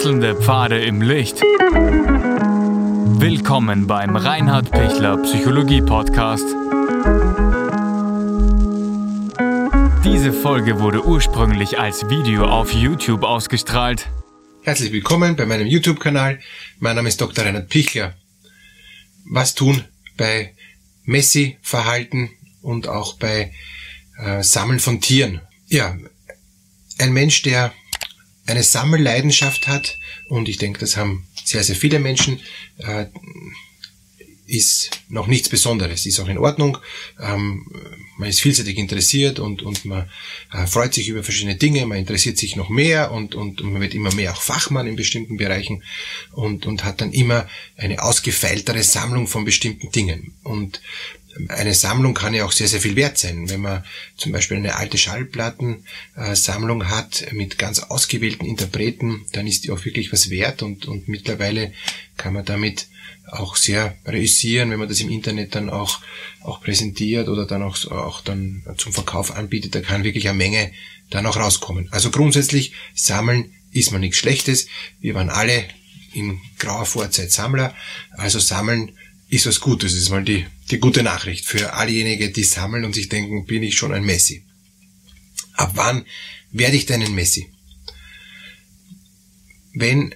Wechselnde Pfade im Licht. Willkommen beim Reinhard Pichler Psychologie Podcast. Diese Folge wurde ursprünglich als Video auf YouTube ausgestrahlt. Herzlich willkommen bei meinem YouTube-Kanal. Mein Name ist Dr. Reinhard Pichler. Was tun bei Messi-Verhalten und auch bei äh, Sammeln von Tieren? Ja, ein Mensch, der eine Sammelleidenschaft hat, und ich denke, das haben sehr, sehr viele Menschen, äh, ist noch nichts Besonderes, ist auch in Ordnung. Ähm, man ist vielseitig interessiert und, und man äh, freut sich über verschiedene Dinge, man interessiert sich noch mehr und, und, und man wird immer mehr auch Fachmann in bestimmten Bereichen und, und hat dann immer eine ausgefeiltere Sammlung von bestimmten Dingen. Und eine Sammlung kann ja auch sehr, sehr viel wert sein. Wenn man zum Beispiel eine alte Schallplattensammlung hat mit ganz ausgewählten Interpreten, dann ist die auch wirklich was wert und, und mittlerweile kann man damit auch sehr reüssieren, wenn man das im Internet dann auch, auch präsentiert oder dann auch, auch dann zum Verkauf anbietet, da kann wirklich eine Menge dann auch rauskommen. Also grundsätzlich, sammeln ist mal nichts Schlechtes. Wir waren alle in grauer Vorzeit Sammler, also sammeln ist was Gutes, ist mal die, die gute Nachricht für allejenigen, die sammeln und sich denken, bin ich schon ein Messi. Ab wann werde ich denn ein Messi? Wenn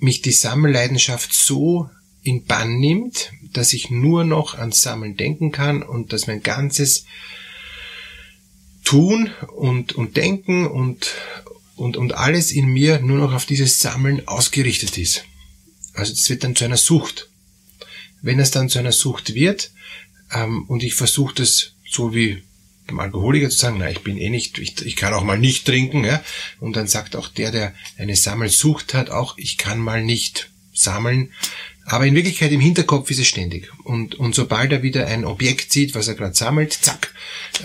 mich die Sammelleidenschaft so in Bann nimmt, dass ich nur noch ans Sammeln denken kann und dass mein ganzes Tun und, und Denken und, und, und alles in mir nur noch auf dieses Sammeln ausgerichtet ist. Also das wird dann zu einer Sucht. Wenn es dann zu einer Sucht wird, ähm, und ich versuche das so wie beim Alkoholiker zu sagen, na, ich bin eh nicht, ich, ich kann auch mal nicht trinken, ja, und dann sagt auch der, der eine Sammelsucht hat, auch, ich kann mal nicht sammeln, aber in Wirklichkeit im Hinterkopf ist es ständig. Und, und sobald er wieder ein Objekt sieht, was er gerade sammelt, zack,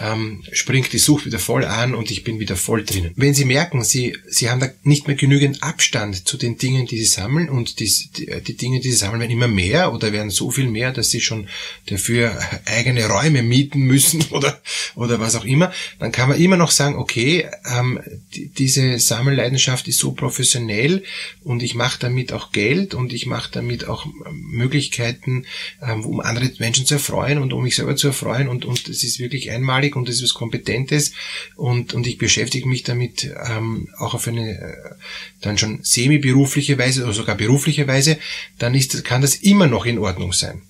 ähm, springt die Sucht wieder voll an und ich bin wieder voll drinnen. Wenn Sie merken, Sie, Sie haben da nicht mehr genügend Abstand zu den Dingen, die Sie sammeln und die, die, die Dinge, die Sie sammeln, werden immer mehr oder werden so viel mehr, dass Sie schon dafür eigene Räume mieten müssen oder, oder was auch immer, dann kann man immer noch sagen, okay, ähm, die, diese Sammelleidenschaft ist so professionell und ich mache damit auch Geld und ich mache damit auch Möglichkeiten, ähm, um andere Menschen zu erfreuen und um mich selber zu erfreuen. Und, und es ist wirklich einmalig und es ist was Kompetentes. Und, und ich beschäftige mich damit ähm, auch auf eine äh, dann schon semi-berufliche Weise oder sogar berufliche Weise, dann ist, kann das immer noch in Ordnung sein.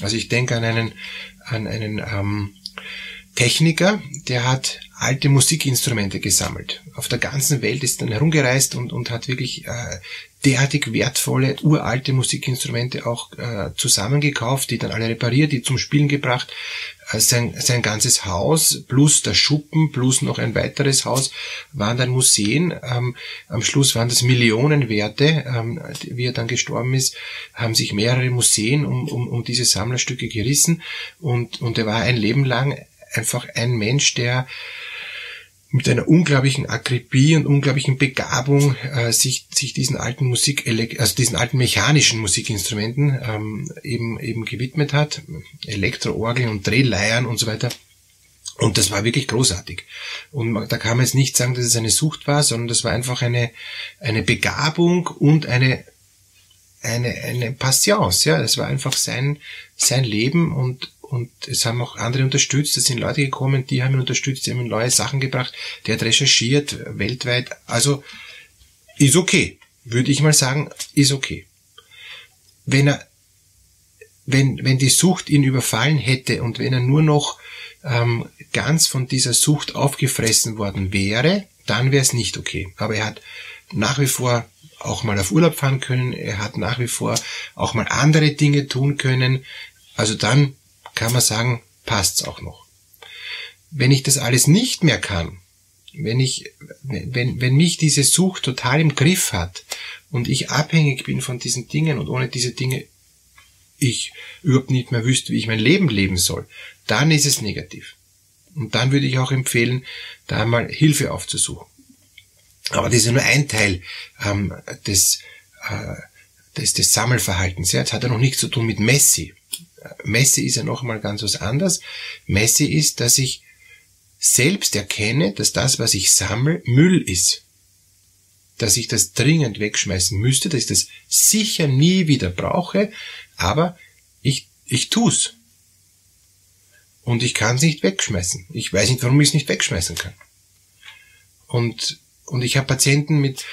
Also ich denke an einen, an einen ähm, Techniker, der hat alte Musikinstrumente gesammelt. Auf der ganzen Welt ist dann herumgereist und, und hat wirklich äh, derartig wertvolle, uralte Musikinstrumente auch äh, zusammengekauft, die dann alle repariert, die zum Spielen gebracht. Äh, sein, sein ganzes Haus plus der Schuppen plus noch ein weiteres Haus waren dann Museen. Ähm, am Schluss waren das Millionenwerte. Ähm, wie er dann gestorben ist, haben sich mehrere Museen um, um, um diese Sammlerstücke gerissen und, und er war ein Leben lang einfach ein Mensch, der mit einer unglaublichen Akribie und unglaublichen Begabung äh, sich, sich diesen alten Musik, also diesen alten mechanischen Musikinstrumenten ähm, eben, eben gewidmet hat. Elektroorgeln und Drehleiern und so weiter. Und das war wirklich großartig. Und da kann man jetzt nicht sagen, dass es eine Sucht war, sondern das war einfach eine, eine Begabung und eine, eine, eine Passions, ja. Das war einfach sein, sein Leben und, und es haben auch andere unterstützt. Es sind Leute gekommen, die haben ihn unterstützt, die haben ihm neue Sachen gebracht. Der hat recherchiert weltweit. Also ist okay, würde ich mal sagen, ist okay. Wenn er, wenn wenn die Sucht ihn überfallen hätte und wenn er nur noch ähm, ganz von dieser Sucht aufgefressen worden wäre, dann wäre es nicht okay. Aber er hat nach wie vor auch mal auf Urlaub fahren können. Er hat nach wie vor auch mal andere Dinge tun können. Also dann kann man sagen, passt's auch noch. Wenn ich das alles nicht mehr kann, wenn ich, wenn, wenn mich diese Sucht total im Griff hat und ich abhängig bin von diesen Dingen und ohne diese Dinge ich überhaupt nicht mehr wüsste, wie ich mein Leben leben soll, dann ist es negativ. Und dann würde ich auch empfehlen, da mal Hilfe aufzusuchen. Aber das ist nur ein Teil ähm, des, äh, des, des Sammelverhaltens. Ja, das hat ja noch nichts zu tun mit Messi. Messe ist ja noch mal ganz was anderes. Messe ist, dass ich selbst erkenne, dass das, was ich sammle, Müll ist. dass ich das dringend wegschmeißen müsste, dass ich das sicher nie wieder brauche, aber ich, ich tu's. Und ich kann es nicht wegschmeißen. Ich weiß nicht, warum ich es nicht wegschmeißen kann. Und, und ich habe Patienten mit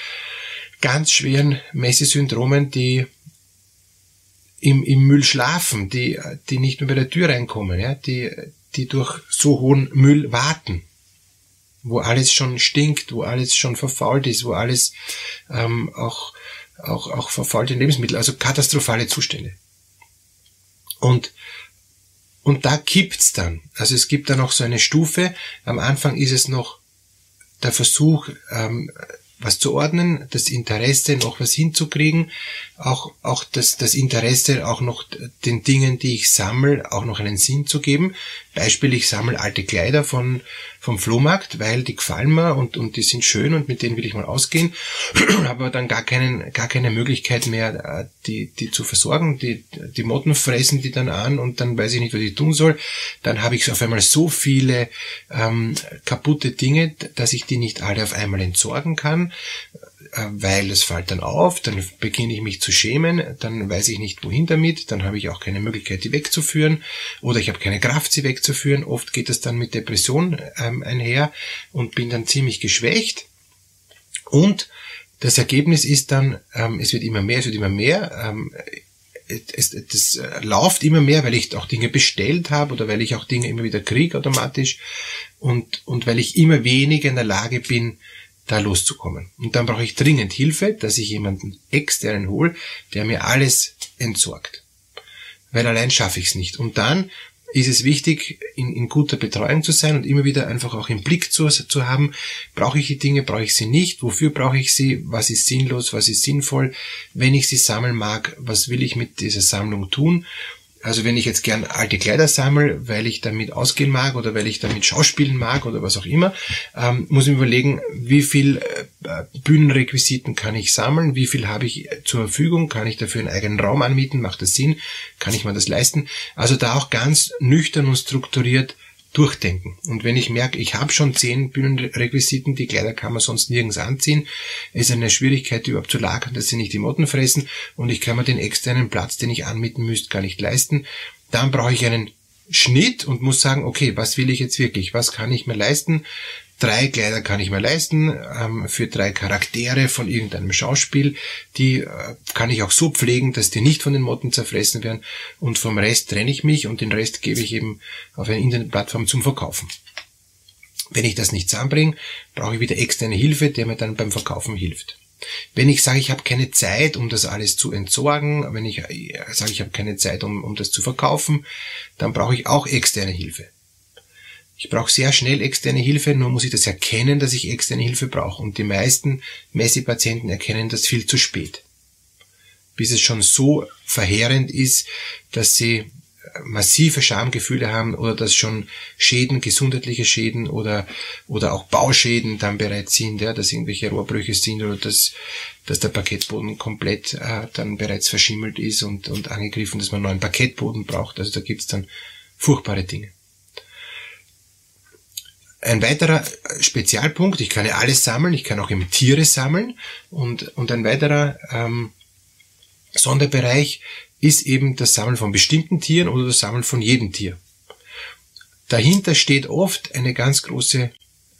ganz schweren Messesyndromen, die im, im Müll schlafen, die, die nicht mehr bei der Tür reinkommen, ja, die, die durch so hohen Müll warten, wo alles schon stinkt, wo alles schon verfault ist, wo alles ähm, auch, auch, auch verfaulte Lebensmittel, also katastrophale Zustände. Und, und da kippt's dann. Also es gibt dann auch so eine Stufe. Am Anfang ist es noch der Versuch, ähm, was zu ordnen, das Interesse noch was hinzukriegen, auch, auch das, das Interesse auch noch den Dingen, die ich sammle, auch noch einen Sinn zu geben. Beispiel, ich sammle alte Kleider von, vom Flohmarkt, weil die gefallen mir und, und die sind schön und mit denen will ich mal ausgehen, habe dann gar keinen, gar keine Möglichkeit mehr, äh, die, die zu versorgen. Die, die Motten fressen die dann an und dann weiß ich nicht, was ich tun soll. Dann habe ich auf einmal so viele ähm, kaputte Dinge, dass ich die nicht alle auf einmal entsorgen kann weil es fällt dann auf, dann beginne ich mich zu schämen, dann weiß ich nicht wohin damit, dann habe ich auch keine Möglichkeit, die wegzuführen oder ich habe keine Kraft, sie wegzuführen. Oft geht es dann mit Depression ähm, einher und bin dann ziemlich geschwächt und das Ergebnis ist dann, ähm, es wird immer mehr, es wird immer mehr. Ähm, es, das äh, läuft immer mehr, weil ich auch Dinge bestellt habe oder weil ich auch Dinge immer wieder kriege automatisch und, und weil ich immer weniger in der Lage bin, da loszukommen. Und dann brauche ich dringend Hilfe, dass ich jemanden externen hole, der mir alles entsorgt. Weil allein schaffe ich es nicht. Und dann ist es wichtig, in, in, guter Betreuung zu sein und immer wieder einfach auch im Blick zu, zu haben, brauche ich die Dinge, brauche ich sie nicht, wofür brauche ich sie, was ist sinnlos, was ist sinnvoll, wenn ich sie sammeln mag, was will ich mit dieser Sammlung tun also wenn ich jetzt gern alte Kleider sammle, weil ich damit ausgehen mag oder weil ich damit schauspielen mag oder was auch immer, ähm, muss ich mir überlegen, wie viel äh, Bühnenrequisiten kann ich sammeln, wie viel habe ich zur Verfügung, kann ich dafür einen eigenen Raum anmieten, macht das Sinn, kann ich mir das leisten. Also da auch ganz nüchtern und strukturiert durchdenken. Und wenn ich merke, ich habe schon zehn Bühnenrequisiten, die Kleider kann man sonst nirgends anziehen, ist eine Schwierigkeit, überhaupt zu lagern, dass sie nicht die Motten fressen und ich kann mir den externen Platz, den ich anmieten müsste, gar nicht leisten, dann brauche ich einen Schnitt und muss sagen, okay, was will ich jetzt wirklich? Was kann ich mir leisten? Drei Kleider kann ich mir leisten ähm, für drei Charaktere von irgendeinem Schauspiel. Die äh, kann ich auch so pflegen, dass die nicht von den Motten zerfressen werden. Und vom Rest trenne ich mich und den Rest gebe ich eben auf eine Internetplattform zum Verkaufen. Wenn ich das nicht zusammenbringe, brauche ich wieder externe Hilfe, der mir dann beim Verkaufen hilft. Wenn ich sage, ich habe keine Zeit, um das alles zu entsorgen, wenn ich äh, sage, ich habe keine Zeit, um, um das zu verkaufen, dann brauche ich auch externe Hilfe. Ich brauche sehr schnell externe Hilfe, nur muss ich das erkennen, dass ich externe Hilfe brauche. Und die meisten Messi-Patienten erkennen das viel zu spät. Bis es schon so verheerend ist, dass sie massive Schamgefühle haben oder dass schon Schäden, gesundheitliche Schäden oder, oder auch Bauschäden dann bereits sind, ja, dass irgendwelche Rohrbrüche sind oder dass, dass der Parkettboden komplett äh, dann bereits verschimmelt ist und, und angegriffen, dass man neuen Parkettboden braucht. Also da gibt's dann furchtbare Dinge. Ein weiterer Spezialpunkt, ich kann ja alles sammeln, ich kann auch eben Tiere sammeln und, und ein weiterer ähm, Sonderbereich ist eben das Sammeln von bestimmten Tieren oder das Sammeln von jedem Tier. Dahinter steht oft eine ganz große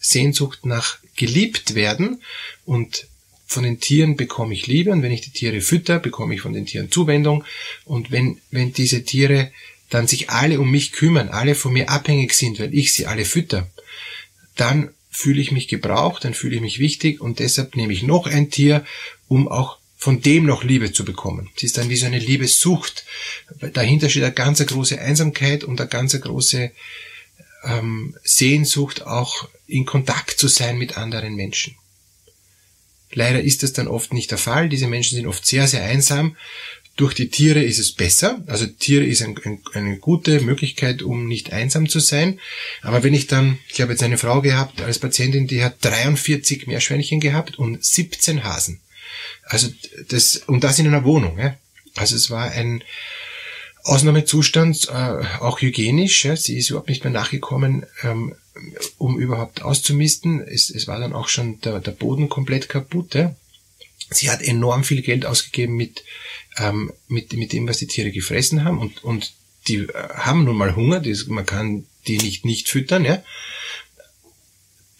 Sehnsucht nach geliebt werden und von den Tieren bekomme ich Liebe und wenn ich die Tiere fütter, bekomme ich von den Tieren Zuwendung und wenn, wenn diese Tiere dann sich alle um mich kümmern, alle von mir abhängig sind, weil ich sie alle fütter, dann fühle ich mich gebraucht, dann fühle ich mich wichtig und deshalb nehme ich noch ein Tier, um auch von dem noch Liebe zu bekommen. Es ist dann wie so eine Liebessucht. Dahinter steht eine ganz große Einsamkeit und eine ganz große ähm, Sehnsucht, auch in Kontakt zu sein mit anderen Menschen. Leider ist das dann oft nicht der Fall. Diese Menschen sind oft sehr, sehr einsam. Durch die Tiere ist es besser. Also Tiere ist ein, ein, eine gute Möglichkeit, um nicht einsam zu sein. Aber wenn ich dann, ich habe jetzt eine Frau gehabt als Patientin, die hat 43 Meerschweinchen gehabt und 17 Hasen. Also das, und das in einer Wohnung. Ja? Also es war ein Ausnahmezustand, äh, auch hygienisch. Ja? Sie ist überhaupt nicht mehr nachgekommen, ähm, um überhaupt auszumisten. Es, es war dann auch schon der, der Boden komplett kaputt. Ja? Sie hat enorm viel Geld ausgegeben mit, ähm, mit, mit dem, was die Tiere gefressen haben und, und die äh, haben nun mal Hunger, das, man kann die nicht nicht füttern, ja.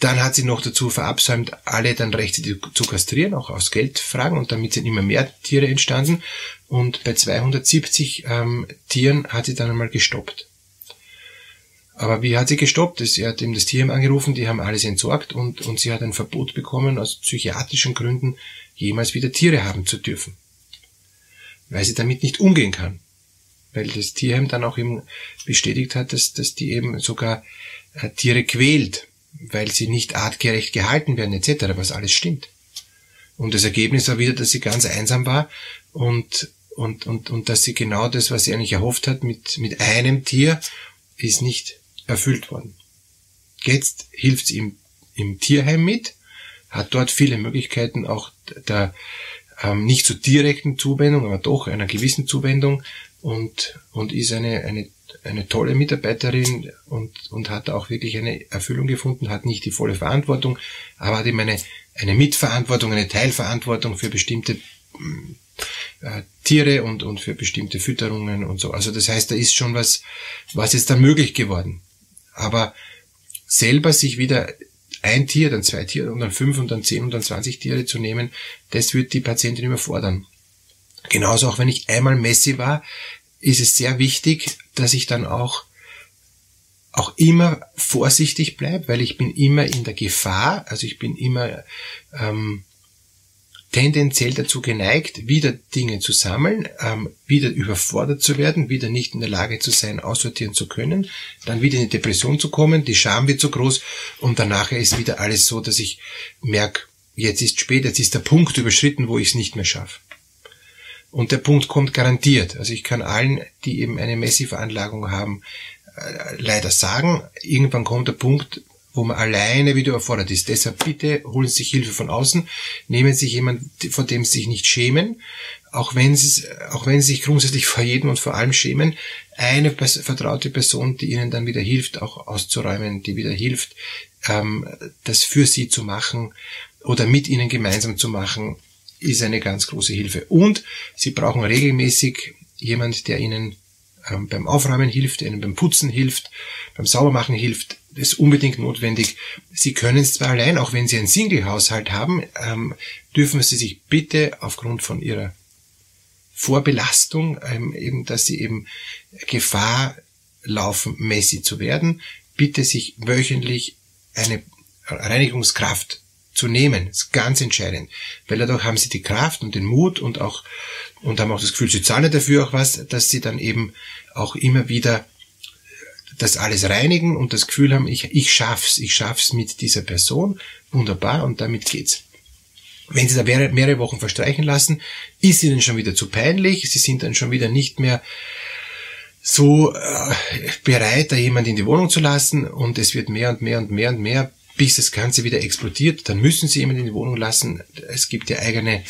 Dann hat sie noch dazu verabsäumt, alle dann rechtzeitig zu kastrieren, auch aus Geldfragen, und damit sind immer mehr Tiere entstanden. Und bei 270 ähm, Tieren hat sie dann einmal gestoppt. Aber wie hat sie gestoppt? Sie hat eben das Tierheim angerufen, die haben alles entsorgt und, und sie hat ein Verbot bekommen, aus psychiatrischen Gründen jemals wieder Tiere haben zu dürfen. Weil sie damit nicht umgehen kann. Weil das Tierheim dann auch eben bestätigt hat, dass, dass die eben sogar äh, Tiere quält, weil sie nicht artgerecht gehalten werden etc., was alles stimmt. Und das Ergebnis war wieder, dass sie ganz einsam war und, und, und, und dass sie genau das, was sie eigentlich erhofft hat, mit, mit einem Tier, ist nicht erfüllt worden. Jetzt hilft sie ihm im Tierheim mit, hat dort viele Möglichkeiten auch der ähm, nicht so direkten Zuwendung, aber doch einer gewissen Zuwendung und, und ist eine, eine, eine tolle Mitarbeiterin und, und hat auch wirklich eine Erfüllung gefunden, hat nicht die volle Verantwortung, aber hat eben eine, eine Mitverantwortung, eine Teilverantwortung für bestimmte äh, Tiere und, und für bestimmte Fütterungen und so. Also das heißt, da ist schon was, was ist da möglich geworden. Aber selber sich wieder ein Tier, dann zwei Tiere und dann fünf und dann zehn und dann zwanzig Tiere zu nehmen, das wird die Patientin überfordern. Genauso auch wenn ich einmal Messi war, ist es sehr wichtig, dass ich dann auch auch immer vorsichtig bleibe, weil ich bin immer in der Gefahr, also ich bin immer ähm, tendenziell dazu geneigt, wieder Dinge zu sammeln, ähm, wieder überfordert zu werden, wieder nicht in der Lage zu sein, aussortieren zu können, dann wieder in die Depression zu kommen, die Scham wird zu groß und danach ist wieder alles so, dass ich merke, jetzt ist spät, jetzt ist der Punkt überschritten, wo ich es nicht mehr schaffe. Und der Punkt kommt garantiert. Also ich kann allen, die eben eine Messi-Veranlagung haben, äh, leider sagen, irgendwann kommt der Punkt, wo man alleine wieder erfordert ist. Deshalb bitte holen Sie sich Hilfe von außen, nehmen Sie sich jemanden, vor dem Sie sich nicht schämen, auch wenn Sie, auch wenn Sie sich grundsätzlich vor jedem und vor allem schämen, eine vertraute Person, die Ihnen dann wieder hilft, auch auszuräumen, die wieder hilft, ähm, das für Sie zu machen oder mit Ihnen gemeinsam zu machen, ist eine ganz große Hilfe. Und Sie brauchen regelmäßig jemand, der Ihnen ähm, beim Aufräumen hilft, der Ihnen beim Putzen hilft, beim Saubermachen hilft, ist unbedingt notwendig. Sie können es zwar allein, auch wenn Sie einen Single-Haushalt haben, ähm, dürfen Sie sich bitte aufgrund von Ihrer Vorbelastung, ähm, eben, dass Sie eben Gefahr laufen, Messi zu werden, bitte sich wöchentlich eine Reinigungskraft zu nehmen. Das ist ganz entscheidend. Weil dadurch haben sie die Kraft und den Mut und auch, und haben auch das Gefühl, sie zahlen dafür auch was, dass sie dann eben auch immer wieder das alles reinigen und das Gefühl haben, ich, ich schaff's, ich schaff's mit dieser Person, wunderbar und damit geht's. Wenn Sie da mehrere, mehrere Wochen verstreichen lassen, ist Ihnen schon wieder zu peinlich, Sie sind dann schon wieder nicht mehr so äh, bereit, da jemand in die Wohnung zu lassen und es wird mehr und mehr und mehr und mehr, bis das Ganze wieder explodiert, dann müssen Sie jemand in die Wohnung lassen. Es gibt ja eigene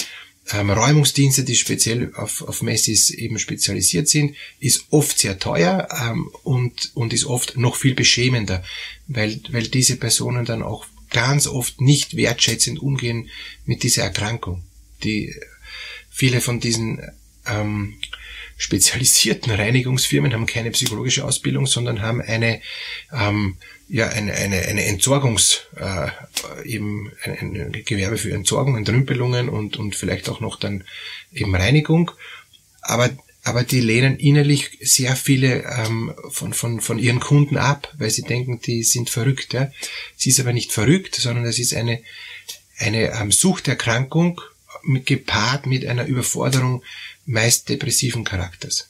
ähm, Räumungsdienste, die speziell auf, auf Messis eben spezialisiert sind, ist oft sehr teuer ähm, und, und ist oft noch viel beschämender, weil, weil diese Personen dann auch ganz oft nicht wertschätzend umgehen mit dieser Erkrankung. Die viele von diesen ähm, spezialisierten Reinigungsfirmen haben keine psychologische Ausbildung, sondern haben eine ähm, ja eine eine, eine Entsorgungs äh, eben ein, ein Gewerbe für Entsorgung, Entrümpelungen und und vielleicht auch noch dann eben Reinigung, aber aber die lehnen innerlich sehr viele ähm, von, von, von ihren Kunden ab, weil sie denken, die sind verrückt. Ja? Sie ist aber nicht verrückt, sondern es ist eine, eine ähm, Suchterkrankung gepaart mit einer Überforderung meist depressiven Charakters.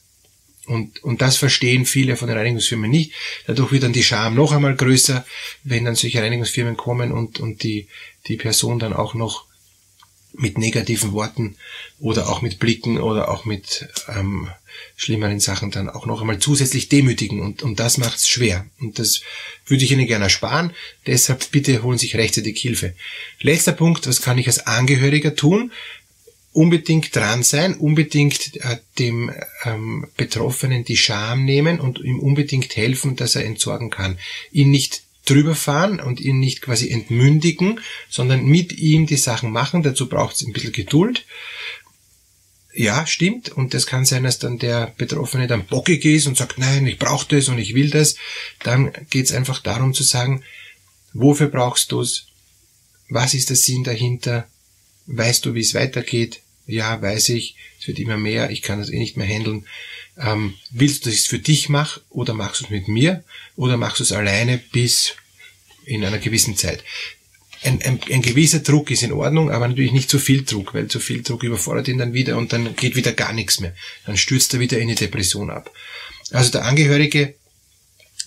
Und, und das verstehen viele von den Reinigungsfirmen nicht. Dadurch wird dann die Scham noch einmal größer, wenn dann solche Reinigungsfirmen kommen und, und die, die Person dann auch noch mit negativen Worten oder auch mit Blicken oder auch mit ähm, schlimmeren Sachen dann auch noch einmal zusätzlich demütigen und, und das macht's schwer. Und das würde ich Ihnen gerne ersparen. Deshalb bitte holen Sie sich rechtzeitig Hilfe. Letzter Punkt, was kann ich als Angehöriger tun? Unbedingt dran sein, unbedingt äh, dem ähm, Betroffenen die Scham nehmen und ihm unbedingt helfen, dass er entsorgen kann. Ihn nicht drüber fahren und ihn nicht quasi entmündigen, sondern mit ihm die Sachen machen. Dazu braucht es ein bisschen Geduld. Ja, stimmt. Und das kann sein, dass dann der Betroffene dann bockig ist und sagt, nein, ich brauche das und ich will das. Dann geht es einfach darum zu sagen, wofür brauchst du es? Was ist der Sinn dahinter? Weißt du, wie es weitergeht? Ja, weiß ich. Es wird immer mehr. Ich kann das eh nicht mehr handeln. Ähm, willst du, dass ich es für dich mache oder machst du es mit mir oder machst du es alleine bis in einer gewissen Zeit? Ein, ein, ein gewisser Druck ist in Ordnung, aber natürlich nicht zu viel Druck, weil zu viel Druck überfordert ihn dann wieder und dann geht wieder gar nichts mehr. Dann stürzt er wieder in die Depression ab. Also der Angehörige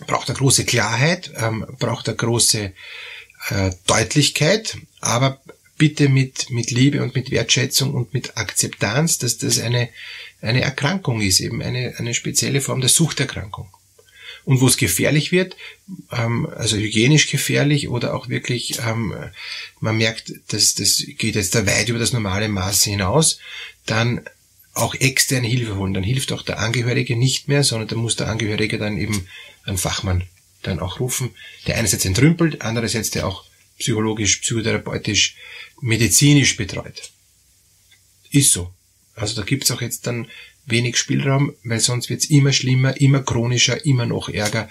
braucht eine große Klarheit, ähm, braucht eine große äh, Deutlichkeit, aber bitte mit, mit Liebe und mit Wertschätzung und mit Akzeptanz, dass das eine, eine Erkrankung ist, eben eine, eine spezielle Form der Suchterkrankung. Und wo es gefährlich wird, ähm, also hygienisch gefährlich oder auch wirklich, ähm, man merkt, dass das geht jetzt da weit über das normale Maß hinaus, dann auch externe Hilfe holen. Dann hilft auch der Angehörige nicht mehr, sondern da muss der Angehörige dann eben einen Fachmann dann auch rufen, der einerseits entrümpelt, andererseits der auch psychologisch, psychotherapeutisch, medizinisch betreut. Ist so. Also da gibt's auch jetzt dann wenig Spielraum, weil sonst wird's immer schlimmer, immer chronischer, immer noch ärger.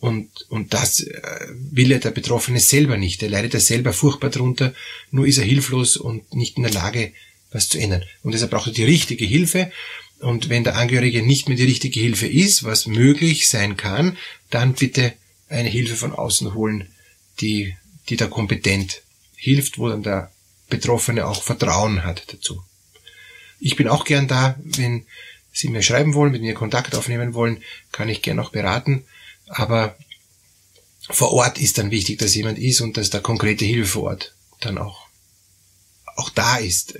Und, und das äh, will ja der Betroffene selber nicht. Er leidet ja selber furchtbar drunter, nur ist er hilflos und nicht in der Lage, was zu ändern. Und deshalb braucht er die richtige Hilfe. Und wenn der Angehörige nicht mehr die richtige Hilfe ist, was möglich sein kann, dann bitte eine Hilfe von außen holen, die, die da kompetent hilft, wo dann der Betroffene auch Vertrauen hat dazu. Ich bin auch gern da, wenn Sie mir schreiben wollen, mit mir Kontakt aufnehmen wollen, kann ich gern auch beraten. Aber vor Ort ist dann wichtig, dass jemand ist und dass da konkrete Hilfe vor Ort dann auch, auch da ist.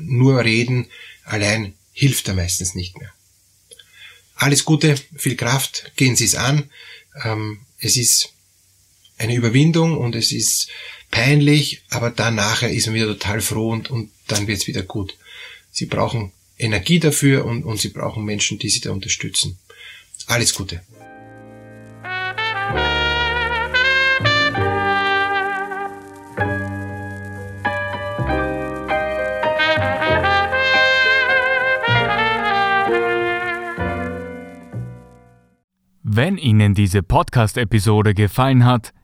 Nur reden allein hilft da meistens nicht mehr. Alles Gute, viel Kraft, gehen Sie es an. Ähm, es ist eine Überwindung und es ist peinlich, aber dann nachher ist man wieder total froh und, und dann wird's wieder gut. Sie brauchen Energie dafür und, und sie brauchen Menschen, die sie da unterstützen. Alles Gute. Wenn Ihnen diese Podcast-Episode gefallen hat,